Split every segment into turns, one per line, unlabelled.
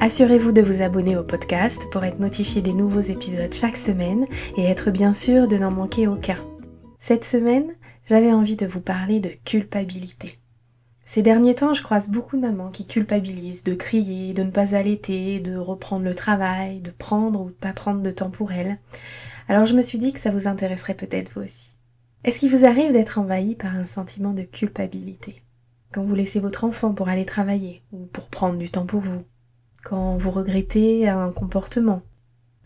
Assurez-vous de vous abonner au podcast pour être notifié des nouveaux épisodes chaque semaine et être bien sûr de n'en manquer aucun. Cette semaine, j'avais envie de vous parler de culpabilité. Ces derniers temps, je croise beaucoup de mamans qui culpabilisent de crier, de ne pas allaiter, de reprendre le travail, de prendre ou de pas prendre de temps pour elles. Alors je me suis dit que ça vous intéresserait peut-être vous aussi. Est-ce qu'il vous arrive d'être envahi par un sentiment de culpabilité? Quand vous laissez votre enfant pour aller travailler ou pour prendre du temps pour vous? Quand vous regrettez un comportement.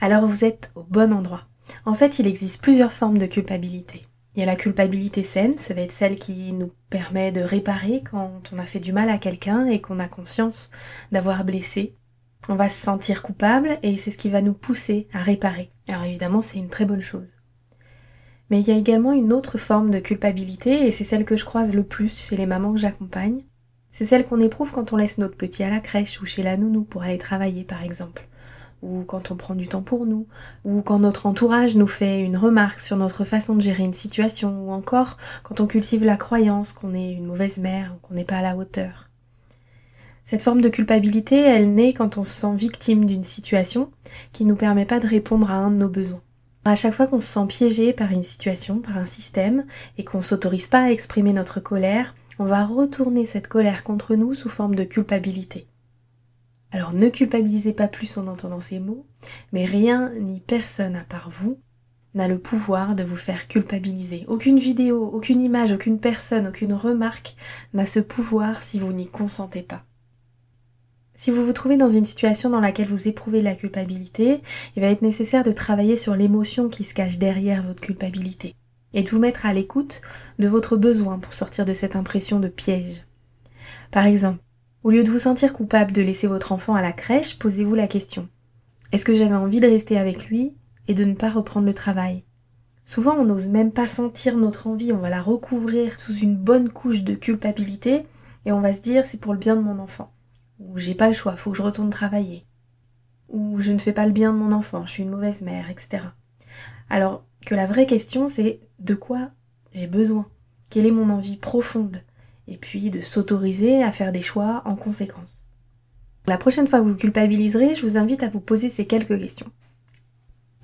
Alors vous êtes au bon endroit. En fait, il existe plusieurs formes de culpabilité. Il y a la culpabilité saine, ça va être celle qui nous permet de réparer quand on a fait du mal à quelqu'un et qu'on a conscience d'avoir blessé. On va se sentir coupable et c'est ce qui va nous pousser à réparer. Alors évidemment, c'est une très bonne chose. Mais il y a également une autre forme de culpabilité et c'est celle que je croise le plus chez les mamans que j'accompagne. C'est celle qu'on éprouve quand on laisse notre petit à la crèche ou chez la nounou pour aller travailler par exemple, ou quand on prend du temps pour nous, ou quand notre entourage nous fait une remarque sur notre façon de gérer une situation, ou encore quand on cultive la croyance qu'on est une mauvaise mère ou qu'on n'est pas à la hauteur. Cette forme de culpabilité, elle naît quand on se sent victime d'une situation qui ne nous permet pas de répondre à un de nos besoins. À chaque fois qu'on se sent piégé par une situation, par un système, et qu'on s'autorise pas à exprimer notre colère, on va retourner cette colère contre nous sous forme de culpabilité. Alors ne culpabilisez pas plus en entendant ces mots, mais rien ni personne à part vous n'a le pouvoir de vous faire culpabiliser. Aucune vidéo, aucune image, aucune personne, aucune remarque n'a ce pouvoir si vous n'y consentez pas. Si vous vous trouvez dans une situation dans laquelle vous éprouvez la culpabilité, il va être nécessaire de travailler sur l'émotion qui se cache derrière votre culpabilité et de vous mettre à l'écoute de votre besoin pour sortir de cette impression de piège. Par exemple, au lieu de vous sentir coupable de laisser votre enfant à la crèche, posez-vous la question. Est-ce que j'avais envie de rester avec lui et de ne pas reprendre le travail? Souvent, on n'ose même pas sentir notre envie, on va la recouvrir sous une bonne couche de culpabilité et on va se dire c'est pour le bien de mon enfant. Ou j'ai pas le choix, faut que je retourne travailler. Ou je ne fais pas le bien de mon enfant, je suis une mauvaise mère, etc. Alors que la vraie question c'est de quoi j'ai besoin, quelle est mon envie profonde, et puis de s'autoriser à faire des choix en conséquence. La prochaine fois que vous culpabiliserez, je vous invite à vous poser ces quelques questions.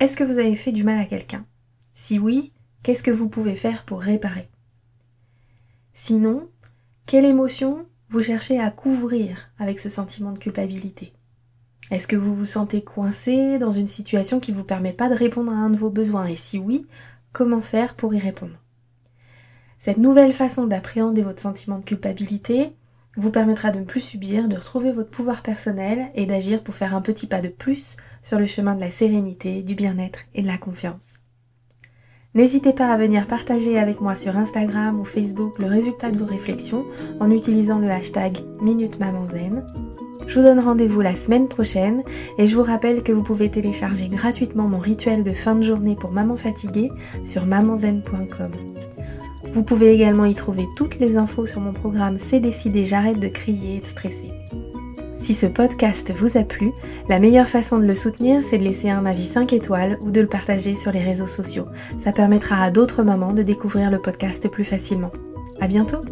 Est-ce que vous avez fait du mal à quelqu'un? Si oui, qu'est-ce que vous pouvez faire pour réparer? Sinon, quelle émotion vous cherchez à couvrir avec ce sentiment de culpabilité? Est-ce que vous vous sentez coincé dans une situation qui ne vous permet pas de répondre à un de vos besoins? Et si oui, comment faire pour y répondre? Cette nouvelle façon d'appréhender votre sentiment de culpabilité vous permettra de ne plus subir, de retrouver votre pouvoir personnel et d'agir pour faire un petit pas de plus sur le chemin de la sérénité, du bien-être et de la confiance. N'hésitez pas à venir partager avec moi sur Instagram ou Facebook le résultat de vos réflexions en utilisant le hashtag Minute je vous donne rendez-vous la semaine prochaine et je vous rappelle que vous pouvez télécharger gratuitement mon rituel de fin de journée pour maman fatiguée sur mamanzen.com. Vous pouvez également y trouver toutes les infos sur mon programme C'est décidé, j'arrête de crier et de stresser. Si ce podcast vous a plu, la meilleure façon de le soutenir, c'est de laisser un avis 5 étoiles ou de le partager sur les réseaux sociaux. Ça permettra à d'autres mamans de découvrir le podcast plus facilement. À bientôt!